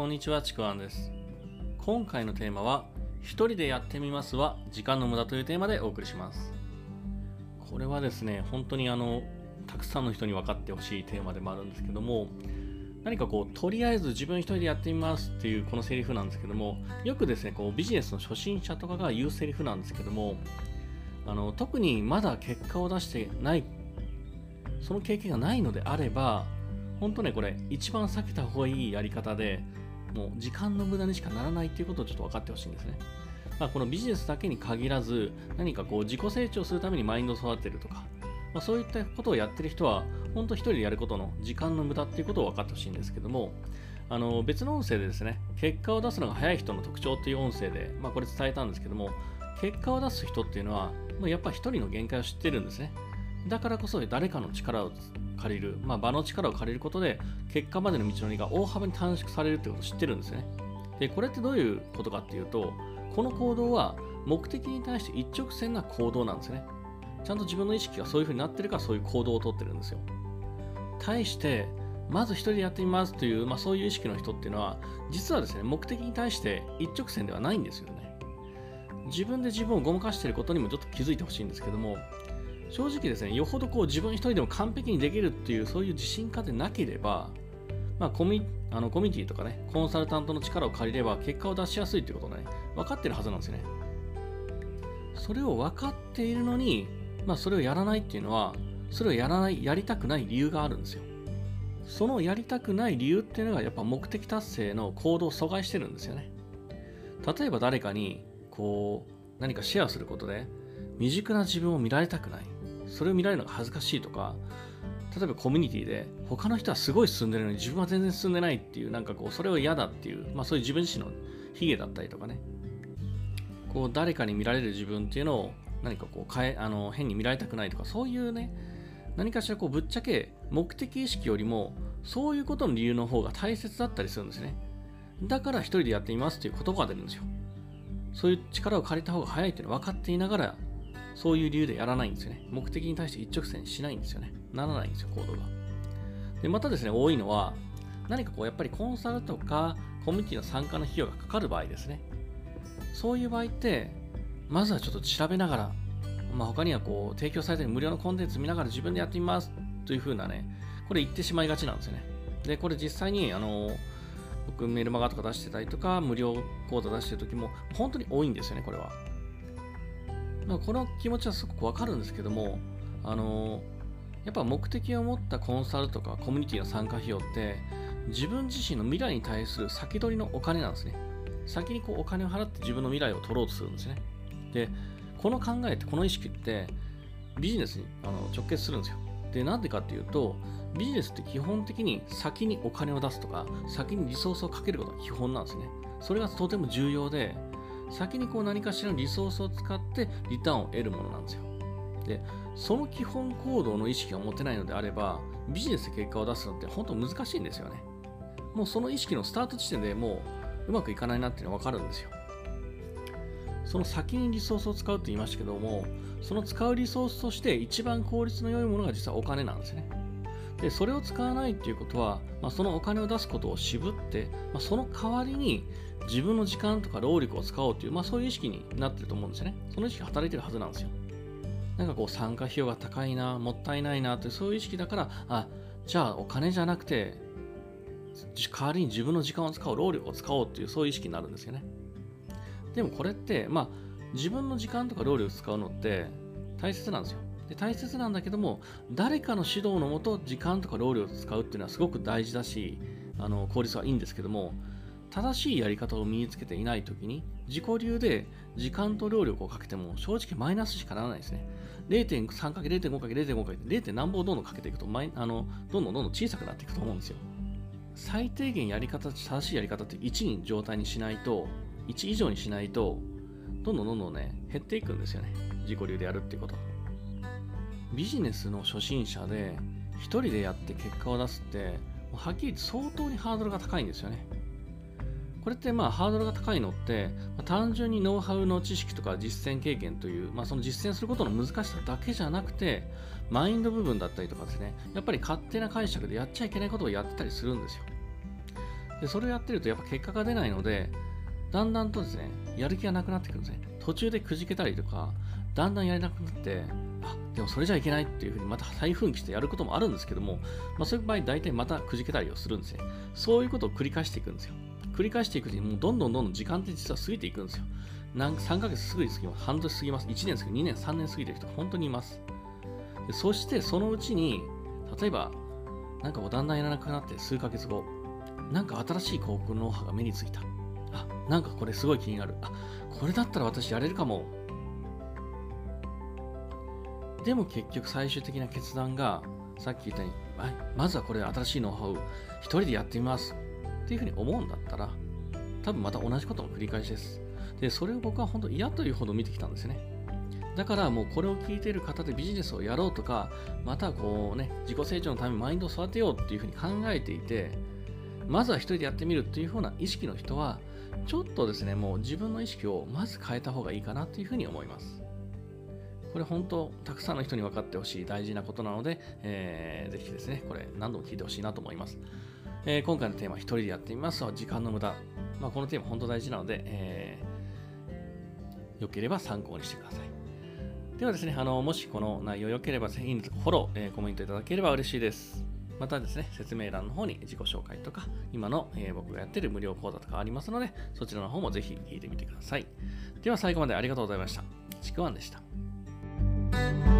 こんにちは、ちくわんです。今回のテーマは、一人でやってみますは時間の無駄というテーマでお送りします。これはですね、本当にあの、たくさんの人に分かってほしいテーマでもあるんですけども、何かこう、とりあえず自分一人でやってみますっていうこのセリフなんですけども、よくですね、こうビジネスの初心者とかが言うセリフなんですけども、あの特にまだ結果を出してない、その経験がないのであれば、本当ね、これ、一番避けた方がいいやり方で、もう時間の無駄にしかならないっていうことをちょっと分かってほしいんですね。まあ、このビジネスだけに限らず、何かこう自己成長するためにマインドを育てるとか、まあ、そういったことをやってる人は、本当一人でやることの時間の無駄っていうことを分かってほしいんですけども、あの別の音声でですね、結果を出すのが早い人の特徴っていう音声で、まあ、これ伝えたんですけども、結果を出す人っていうのは、まあ、やっぱ一人の限界を知ってるんですね。だからこそ誰かの力を借りる、まあ、場の力を借りることで結果までの道のりが大幅に短縮されるってことを知ってるんですね。でこれってどういうことかっていうとこの行動は目的に対して一直線な行動なんですね。ちゃんと自分の意識がそういう風になってるからそういう行動をとってるんですよ。対してまず一人でやってみますという、まあ、そういう意識の人っていうのは実はですね目的に対して一直線ではないんですよね。自分で自分をごまかしていることにもちょっと気づいてほしいんですけども正直ですね、よほどこう自分一人でも完璧にできるっていう、そういう自信家でなければ、まあ、コミあのコミュニティとかね、コンサルタントの力を借りれば結果を出しやすいっていうことね、分かってるはずなんですよね。それを分かっているのに、まあ、それをやらないっていうのは、それをやらない、やりたくない理由があるんですよ。そのやりたくない理由っていうのが、やっぱ目的達成の行動を阻害してるんですよね。例えば誰かに、こう、何かシェアすることで、未熟な自分を見られたくない。それを見られるのが恥ずかしいとか、例えばコミュニティで他の人はすごい進んでるのに自分は全然進んでないっていう、なんかこう、それを嫌だっていう、まあそういう自分自身の卑下だったりとかね、こう、誰かに見られる自分っていうのを何かこう変え、あの、変に見られたくないとか、そういうね、何かしらこう、ぶっちゃけ目的意識よりも、そういうことの理由の方が大切だったりするんですね。だから一人でやってみますっていう言葉が出るんですよ。そういう力を借りた方が早いっていうの分かっていながら、そういう理由でやらないんですよね。目的に対して一直線しないんですよね。ならないんですよ、行動が。で、またですね、多いのは、何かこう、やっぱりコンサルとか、コミュニティの参加の費用がかかる場合ですね。そういう場合って、まずはちょっと調べながら、まあ、他にはこう、提供されている無料のコンテンツ見ながら自分でやってみますというふうなね、これ言ってしまいがちなんですよね。で、これ実際に、あの、僕メルマガとか出してたりとか、無料講座出してる時も、本当に多いんですよね、これは。まあ、この気持ちはすごくわかるんですけども、あのやっぱ目的を持ったコンサルとかコミュニティの参加費用って自分自身の未来に対する先取りのお金なんですね。先にこうお金を払って自分の未来を取ろうとするんですね。で、この考えってこの意識ってビジネスにあの直結するんですよ。で、なんでかっていうと、ビジネスって基本的に先にお金を出すとか、先にリソースをかけることが基本なんですね。それがとても重要で、先にこう何かしらのリソースを使ってリターンを得るものなんですよ。で、その基本行動の意識が持てないのであれば、ビジネスで結果を出すのって本当難しいんですよね。もうその意識のスタート地点でもううまくいかないなっていうのは分かるんですよ。その先にリソースを使うって言いましたけども、その使うリソースとして一番効率の良いものが実はお金なんですね。で、それを使わないっていうことは、まあ、そのお金を出すことを渋って、まあ、その代わりに自分の時間とか労力を使おうという、まあ、そういう意識になってると思うんですよね。その意識が働いてるはずなんですよ。なんかこう参加費用が高いな、もったいないなというそういう意識だから、あ、じゃあお金じゃなくて、代わりに自分の時間を使おう、労力を使おうっていうそういう意識になるんですよね。でもこれって、まあ、自分の時間とか労力を使うのって大切なんですよ。で大切なんだけども、誰かの指導のもと時間とか労力を使うっていうのはすごく大事だし、あの効率はいいんですけども、正しいやり方を身につけていないときに、自己流で時間と労力をかけても正直マイナスしかならないですね。0.3かけ0.5かけ0.5かけ 0. 何本どんどんかけていくとマイあの、どんどんどんどん小さくなっていくと思うんですよ。最低限やり方、正しいやり方って1に状態にしないと、1以上にしないと、どんどんどんどんね、減っていくんですよね。自己流でやるっていうこと。ビジネスの初心者で、1人でやって結果を出すって、はっきり言って相当にハードルが高いんですよね。これってまあハードルが高いのって、まあ、単純にノウハウの知識とか実践経験という、まあ、その実践することの難しさだけじゃなくて、マインド部分だったりとかですね、やっぱり勝手な解釈でやっちゃいけないことをやってたりするんですよ。でそれをやってるとやっぱ結果が出ないので、だんだんとですね、やる気がなくなってくるんですね。途中でくじけたりとか、だんだんやれなくなって、あでもそれじゃいけないっていうふうにまた再奮起してやることもあるんですけども、まあ、そういう場合大体またくじけたりをするんですね。そういうことを繰り返していくんですよ。繰り返していくうちにもうどんどんどんどん時間って実は過ぎていくんですよ。なん3ヶ月すぐに過ぎます。半年過ぎます。1年過ぎ、2年、3年過ぎてる人本当にいます。でそしてそのうちに、例えば、なんかもうだんだんやらなくなって数ヶ月後、なんか新しい広告のノウハが目についた。あ、なんかこれすごい気になる。あ、これだったら私やれるかも。でも結局最終的な決断が、さっき言ったように、まずはこれ新しいノウハウ、一人でやってみます。っていうふうに思うんだったら、多分また同じことの繰り返しです。で、それを僕は本当嫌というほど見てきたんですね。だからもうこれを聞いている方でビジネスをやろうとか、またこうね、自己成長のためにマインドを育てようっていうふうに考えていて、まずは一人でやってみるっていうふうな意識の人は、ちょっとですね、もう自分の意識をまず変えた方がいいかなというふうに思います。これ本当、たくさんの人に分かってほしい大事なことなので、えー、ぜひですね、これ何度も聞いてほしいなと思います。えー、今回のテーマ、一人でやってみますは時間の無駄。まあ、このテーマ本当大事なので、えー、よければ参考にしてください。ではですね、あのもしこの内容良ければ、ぜひフォロー、えー、コメントいただければ嬉しいです。またですね、説明欄の方に自己紹介とか、今の、えー、僕がやってる無料講座とかありますので、そちらの方もぜひ聞いてみてください。では最後までありがとうございました。ちくわんでした。thank you